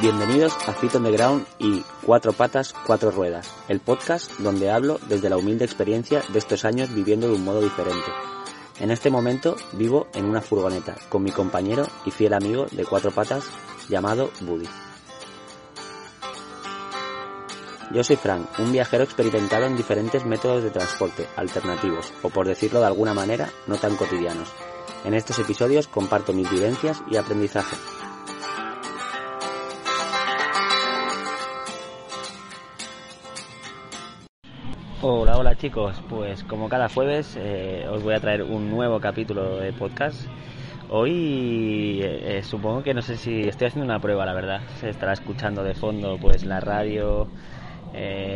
Bienvenidos a Fit on the Ground y Cuatro Patas, Cuatro Ruedas, el podcast donde hablo desde la humilde experiencia de estos años viviendo de un modo diferente. En este momento vivo en una furgoneta con mi compañero y fiel amigo de cuatro patas llamado Buddy. Yo soy Frank, un viajero experimentado en diferentes métodos de transporte alternativos, o por decirlo de alguna manera, no tan cotidianos. En estos episodios comparto mis vivencias y aprendizaje. Hola, hola chicos, pues como cada jueves eh, os voy a traer un nuevo capítulo de podcast. Hoy eh, eh, supongo que no sé si estoy haciendo una prueba, la verdad. Se estará escuchando de fondo pues la radio,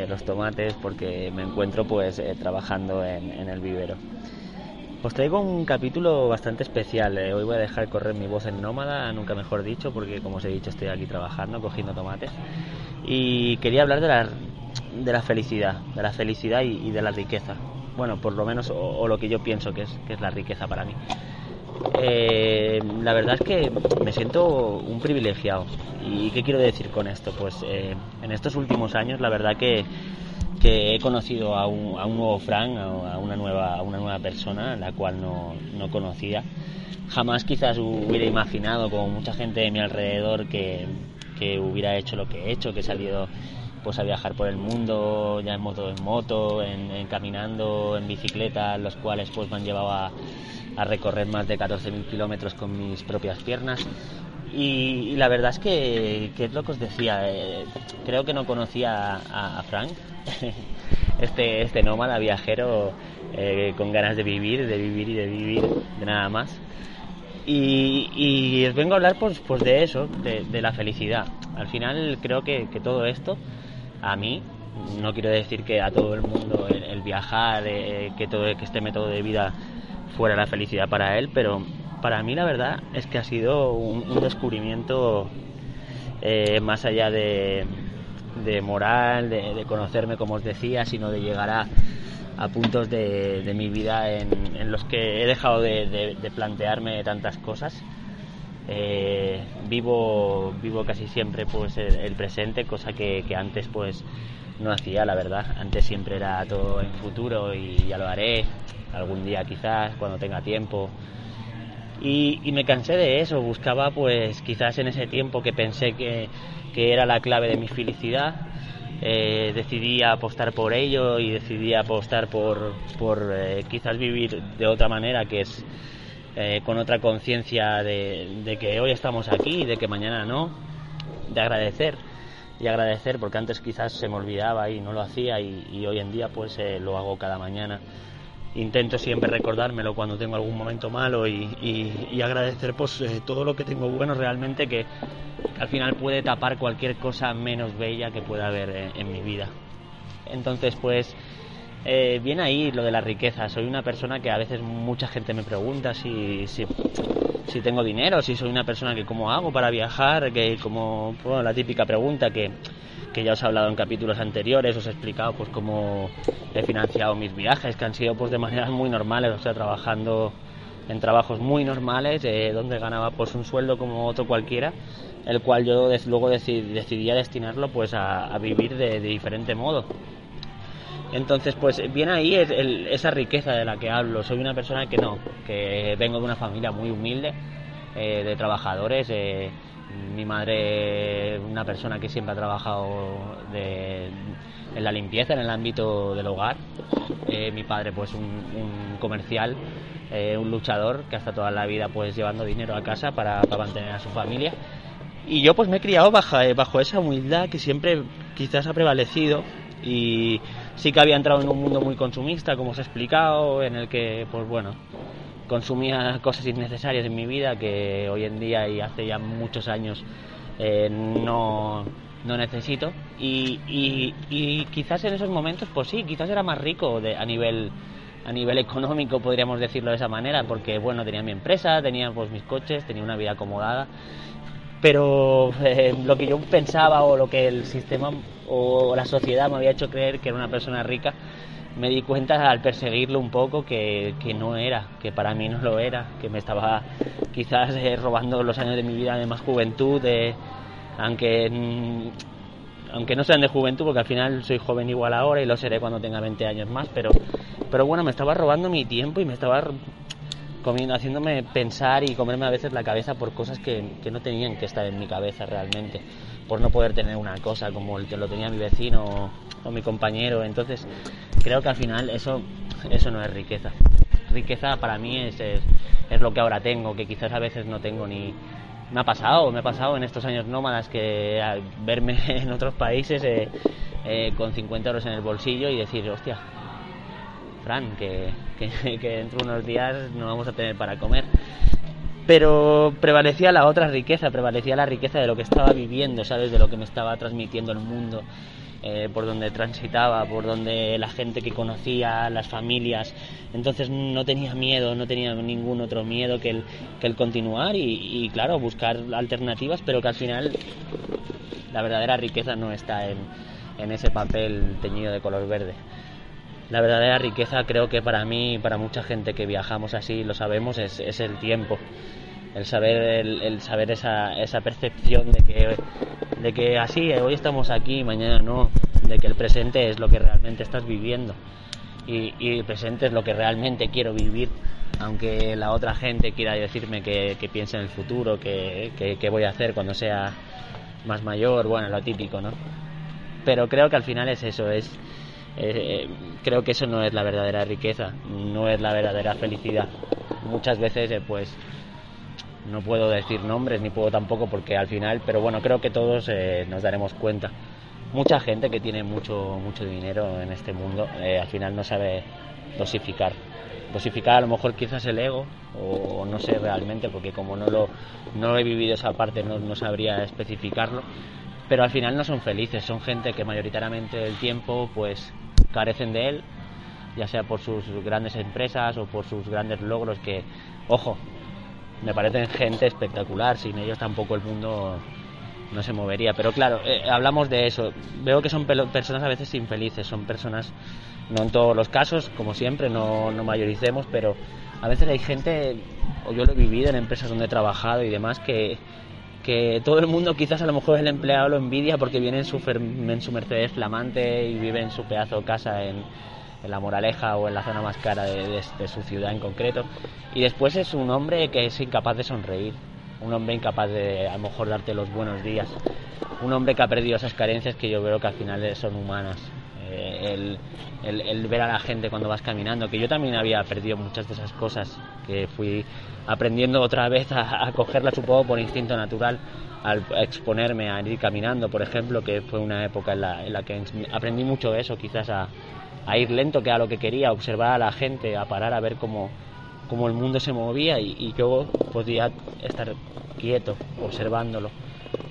los tomates, porque me encuentro pues trabajando en, en, el vivero. Os traigo un capítulo bastante especial. hoy voy a dejar correr mi voz en nómada, nunca mejor dicho, porque como os he dicho estoy aquí trabajando, cogiendo tomates. Y quería hablar de la de la felicidad, de la felicidad y, de la riqueza. Bueno, por lo menos, o, lo que yo pienso que es, que es la riqueza para mí. Eh, la verdad es que me siento un privilegiado. ¿Y qué quiero decir con esto? Pues eh, en estos últimos años, la verdad que, que he conocido a un, nuevo Frank, a una nueva, a una nueva persona, la cual no, no conocía. Jamás quizás hubiera imaginado, como mucha gente de mi alrededor, que, que hubiera hecho lo que he hecho, que he salido pues a viajar por el mundo, ya en moto, en moto, en, caminando, en bicicleta, los cuales pues me han llevado a, recorrer más de 14.000 kilómetros con mis propias piernas. Y, la verdad es que, que, es lo que os decía, eh, creo que no conocía a, Frank, este, este nómada viajero eh, con ganas de vivir, de vivir y de vivir, de nada más. Y, os vengo a hablar pues, pues de eso, de, la felicidad. Al final creo que, que todo esto a mí, no quiero decir que a todo el mundo el, viajar, eh, que todo este método de vida fuera la felicidad para él, pero para mí la verdad es que ha sido un, descubrimiento eh, más allá de, moral, de, conocerme como os decía, sino de llegar a, puntos de, mi vida en, los que he dejado de, plantearme tantas cosas. Eh, vivo vivo casi siempre pues el, presente cosa que, antes pues no hacía la verdad. Antes siempre era todo en futuro y ya lo haré algún día quizás cuando tenga tiempo. Y, me cansé de eso buscaba pues quizás en ese tiempo que pensé que, era la clave de mi felicidad eh, decidí apostar por ello y decidí apostar por, por eh, quizás vivir de otra manera que es eh, con otra conciencia de, que hoy estamos aquí y de que mañana no, de agradecer y agradecer porque antes quizás se me olvidaba y no lo hacía y, hoy en día pues eh, lo hago cada mañana. Intento siempre recordármelo cuando tengo algún momento malo y, agradecer pues eh, todo lo que tengo bueno realmente que, al final puede tapar cualquier cosa menos bella que pueda haber en mi vida. Entonces pues eh, viene ahí lo de la riqueza. Soy una persona que a veces mucha gente me pregunta si, si, tengo dinero, si soy una persona que cómo hago para viajar, que como la típica pregunta que, ya os he hablado en capítulos anteriores, os he explicado pues cómo he financiado mis viajes, que han sido pues de maneras muy normales, o sea, trabajando en trabajos muy normales, eh, donde ganaba pues un sueldo como otro cualquiera, el cual yo luego decidía destinarlo pues a, vivir de diferente modo. Entonces, pues viene ahí esa riqueza de la que hablo. Soy una persona que no, que vengo de una familia muy humilde, eh, de trabajadores. Eh, mi madre, una persona que siempre ha trabajado en la limpieza, en el ámbito del hogar. Eh, mi padre, pues un, comercial, un luchador que hasta toda la vida, pues llevando dinero a casa para, mantener a su familia. Y yo, pues me he criado bajo, bajo esa humildad que siempre quizás ha prevalecido y sí que había entrado en un mundo muy consumista, como os he explicado, en el que, pues bueno, consumía cosas innecesarias en mi vida que hoy en día y hace ya muchos años eh, no, no necesito. Y, y, quizás en esos momentos, pues sí, quizás era más rico de, a nivel a nivel económico, podríamos decirlo de esa manera, porque bueno, tenía mi empresa, tenía pues mis coches, tenía una vida acomodada, pero eh, lo que yo pensaba o lo que el sistema o la sociedad me había hecho creer que era una persona rica, me di cuenta al perseguirlo un poco que, que no era, que para mí no lo era, que me estaba quizás eh, robando los años de mi vida de más juventud, de, aunque, mm, aunque no sean de juventud, porque al final soy joven igual ahora y lo seré cuando tenga 20 años más, pero, pero bueno, me estaba robando mi tiempo y me estaba comiendo, haciéndome pensar y comerme a veces la cabeza por cosas que, que no tenían que estar en mi cabeza realmente por no poder tener una cosa como el que lo tenía mi vecino o, mi compañero. Entonces, creo que al final eso, eso no es riqueza. Riqueza para mí es, es, lo que ahora tengo, que quizás a veces no tengo ni... Me ha pasado, me ha pasado en estos años nómadas que verme en otros países eh, eh, con 50 euros en el bolsillo y decir, hostia, Que, que, dentro de unos días no vamos a tener para comer pero prevalecía la otra riqueza, prevalecía la riqueza de lo que estaba viviendo, ¿sabes? De lo que me estaba transmitiendo el mundo, eh, por donde transitaba, por donde la gente que conocía, las familias. Entonces no tenía miedo, no tenía ningún otro miedo que el, continuar y, claro, buscar alternativas, pero que al final la verdadera riqueza no está en ese papel teñido de color verde la verdadera riqueza creo que para mí y para mucha gente que viajamos así lo sabemos es, es el tiempo. El saber el, saber esa, esa percepción de que de que así hoy estamos aquí mañana no de que el presente es lo que realmente estás viviendo. Y, el presente es lo que realmente quiero vivir aunque la otra gente quiera decirme que, que piense en el futuro que, que, voy a hacer cuando sea más mayor bueno lo típico no pero creo que al final es eso es eh, creo que eso no es la verdadera riqueza, no es la verdadera felicidad. Muchas veces, eh, pues, no puedo decir nombres ni puedo tampoco porque al final, pero bueno, creo que todos eh, nos daremos cuenta. Mucha gente que tiene mucho, mucho dinero en este mundo al final no sabe dosificar. Dosificar a lo mejor quizás el ego o no sé realmente porque como no lo, no he vivido esa parte no, no sabría especificarlo pero al final no son felices, son gente que mayoritariamente el tiempo pues carecen de él, ya sea por sus grandes empresas o por sus grandes logros que, ojo, me parecen gente espectacular, sin ellos tampoco el mundo no se movería. Pero claro, eh, hablamos de eso. Veo que son personas a veces infelices, son personas, no en todos los casos, como siempre, no, no mayoricemos, pero a veces hay gente, o yo lo he vivido en empresas donde he trabajado y demás, que, que todo el mundo, quizás a lo mejor el empleado lo envidia porque viene en su, en Mercedes flamante y vive en su pedazo de casa en, la Moraleja o en la zona más cara de, su ciudad en concreto. Y después es un hombre que es incapaz de sonreír, un hombre incapaz de a lo mejor darte los buenos días, un hombre que ha perdido esas carencias que yo veo que al final son humanas. Eh, el, ver a la gente cuando vas caminando, que yo también había perdido muchas de esas cosas, que fui aprendiendo otra vez a, a cogerlas un poco por instinto natural al exponerme a ir caminando, por ejemplo, que fue una época en la, que aprendí mucho eso, quizás a, a, ir lento, que a lo que quería, observar a la gente, a parar a ver cómo, cómo el mundo se movía y, y yo podía estar quieto, observándolo,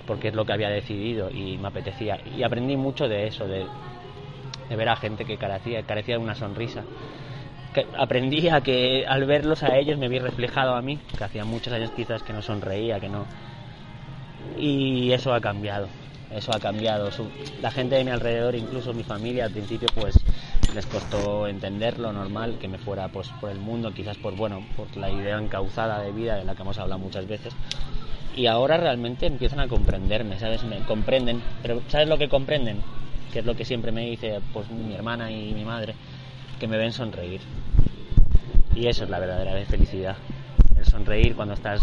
porque es lo que había decidido y me apetecía. Y aprendí mucho de eso, de, de ver a gente que carecía, carecía de una sonrisa. Que aprendí a que al verlos a ellos me vi reflejado a mí, que hacía muchos años quizás que no sonreía, que no... Y eso ha cambiado, eso ha cambiado. La gente de mi alrededor, incluso mi familia al principio, pues les costó entender lo normal, que me fuera pues, por el mundo, quizás por, bueno, por la idea encauzada de vida de la que hemos hablado muchas veces. Y ahora realmente empiezan a comprenderme, ¿sabes? Comprenden, pero ¿sabes lo que comprenden? Que es lo que siempre me dice pues mi hermana y mi madre, que me ven sonreír. Y eso es la verdadera felicidad. El sonreír cuando estás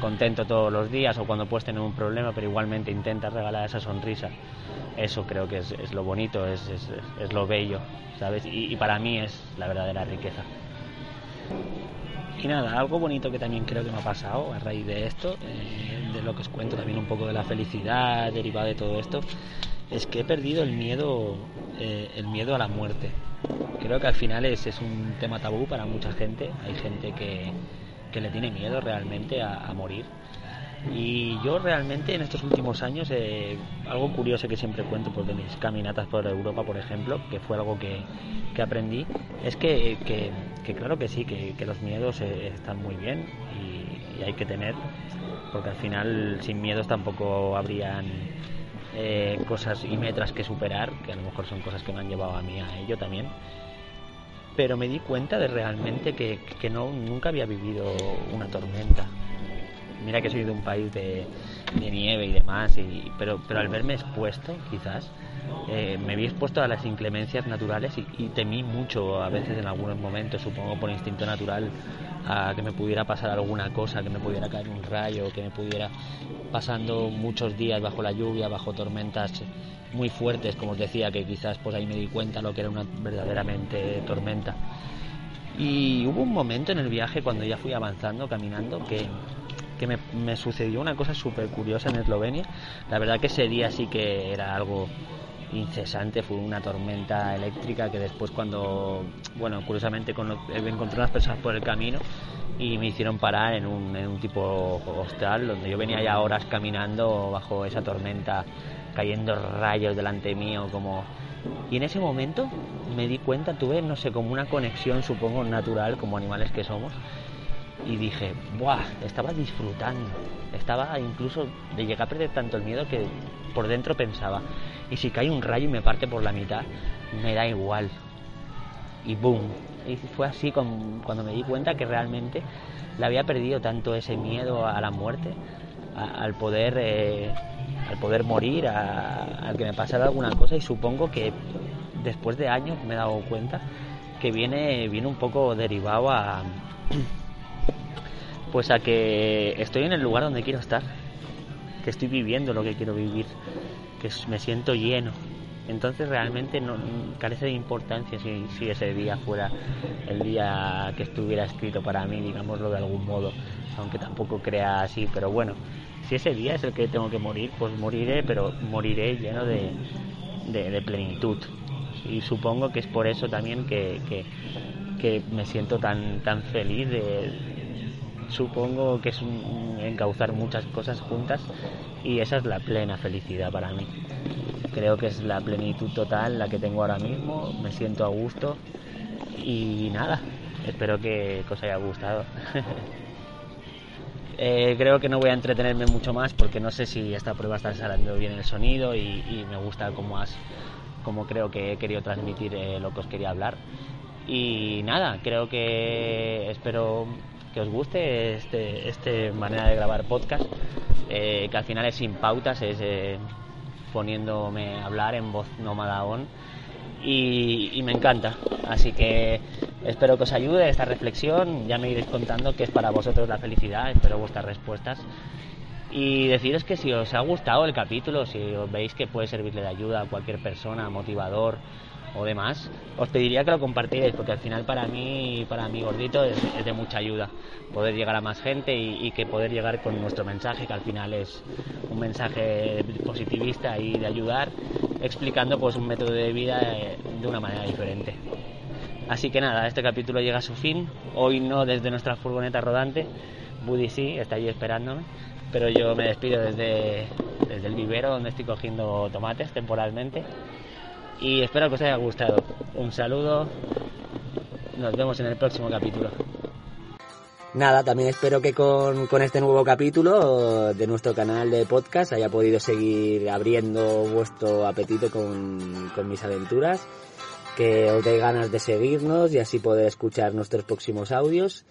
contento todos los días o cuando puedes tener un problema, pero igualmente intentas regalar esa sonrisa. Eso creo que es, lo bonito, es, es, lo bello, ¿sabes? Y, para mí es la verdadera riqueza. Y nada, algo bonito que también creo que me ha pasado a raíz de esto, eh, de lo que os cuento también un poco de la felicidad derivada de todo esto, es que he perdido el miedo, eh, el miedo a la muerte. Creo que al final es, es un tema tabú para mucha gente. Hay gente que, que le tiene miedo realmente a, morir. Y yo realmente en estos últimos años, eh, algo curioso que siempre cuento por de mis caminatas por Europa, por ejemplo, que fue algo que, que aprendí, es que, que, claro que sí, que, los miedos eh, están muy bien y, hay que tener, porque al final sin miedos tampoco habrían eh, cosas y metras que superar, que a lo mejor son cosas que me han llevado a mí a ello también. Pero me di cuenta de realmente que, que no, nunca había vivido una tormenta. Mira que soy de un país de, nieve y demás, y, pero, pero al verme expuesto, quizás, eh, me vi expuesto a las inclemencias naturales y, temí mucho a veces en algunos momentos, supongo por instinto natural, a que me pudiera pasar alguna cosa, que me pudiera caer un rayo, que me pudiera pasando muchos días bajo la lluvia, bajo tormentas muy fuertes, como os decía, que quizás pues ahí me di cuenta lo que era una verdaderamente tormenta. Y hubo un momento en el viaje cuando ya fui avanzando, caminando, que, que me, sucedió una cosa súper curiosa en Eslovenia. La verdad que ese día sí que era algo incesante, fue una tormenta eléctrica que después cuando, bueno, curiosamente encontré unas personas por el camino y me hicieron parar en un, tipo hostal donde yo venía ya horas caminando bajo esa tormenta, cayendo rayos delante mío como... Y en ese momento me di cuenta, tuve, no sé, como una conexión, supongo, natural, como animales que somos, y dije, ¡buah! Estaba disfrutando. Estaba incluso de llegar a perder tanto el miedo que por dentro pensaba, y si cae un rayo y me parte por la mitad, me da igual. Y boom. Y fue así cuando me di cuenta que realmente le había perdido tanto ese miedo a la muerte, al poder eh, al poder morir, al que me pasara alguna cosa y supongo que después de años me he dado cuenta que viene, viene un poco derivado a, pues a que estoy en el lugar donde quiero estar, estoy viviendo lo que quiero vivir, que me siento lleno. Entonces realmente no carece de importancia si, ese día fuera el día que estuviera escrito para mí, digámoslo de algún modo, aunque tampoco crea así, pero bueno, si ese día es el que tengo que morir, pues moriré, pero moriré lleno de, plenitud. Y supongo que es por eso también que, que, que me siento tan, tan feliz de, supongo que es un, encauzar muchas cosas juntas y esa es la plena felicidad para mí. Creo que es la plenitud total la que tengo ahora mismo, me siento a gusto y nada, espero que, os haya gustado. Eh, creo que no voy a entretenerme mucho más porque no sé si esta prueba está saliendo bien el sonido y, me gusta cómo, has, como creo que he querido transmitir eh, lo que os quería hablar. Y nada, creo que espero que os guste este, este manera de grabar podcast, eh, que al final es sin pautas, es eh, poniéndome a hablar en voz nómada on y, me encanta. Así que espero que os ayude esta reflexión, ya me iréis contando qué es para vosotros la felicidad, espero vuestras respuestas. Y deciros que si os ha gustado el capítulo, si veis que puede servirle de ayuda a cualquier persona, motivador, o demás, os pediría que lo compartierais porque al final para mí, para mi gordito es, de mucha ayuda poder llegar a más gente y, que poder llegar con nuestro mensaje, que al final es un mensaje positivista y de ayudar, explicando pues un método de vida eh, de una manera diferente. Así que nada, este capítulo llega a su fin, hoy no desde nuestra furgoneta rodante, Buddy sí, está allí esperándome, pero yo me despido desde, desde el vivero donde estoy cogiendo tomates temporalmente y espero que os haya gustado. Un saludo, nos vemos en el próximo capítulo. Nada, también espero que con, con, este nuevo capítulo de nuestro canal de podcast haya podido seguir abriendo vuestro apetito con, con mis aventuras, que os dé ganas de seguirnos y así poder escuchar nuestros próximos audios.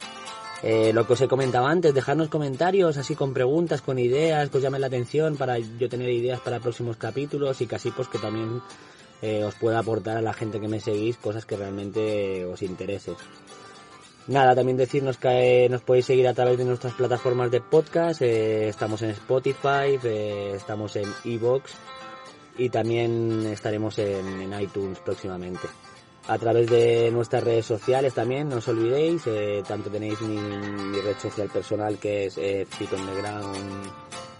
Eh, lo que os he comentado antes, dejarnos comentarios así con preguntas, con ideas que os llamen la atención para yo tener ideas para próximos capítulos y casi pues que también eh, os pueda aportar a la gente que me seguís cosas que realmente os interese. Nada, también decirnos que eh, nos podéis seguir a través de nuestras plataformas de podcast. Eh, estamos en Spotify, estamos en Evox y también estaremos en, iTunes próximamente. A través de nuestras redes sociales también, no os olvidéis, tanto tenéis mi, red social personal que es eh,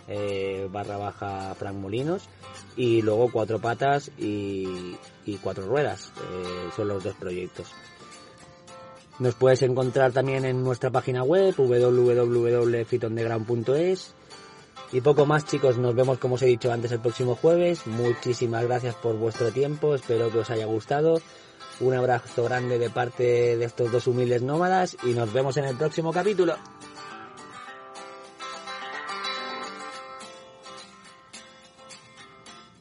eh, barra baja Frank Molinos y luego cuatro patas y, cuatro ruedas eh, son los dos proyectos nos puedes encontrar también en nuestra página web www.fitondeground.es Y poco más chicos, nos vemos como os he dicho antes el próximo jueves. Muchísimas gracias por vuestro tiempo, espero que os haya gustado. Un abrazo grande de parte de estos dos humildes nómadas y nos vemos en el próximo capítulo.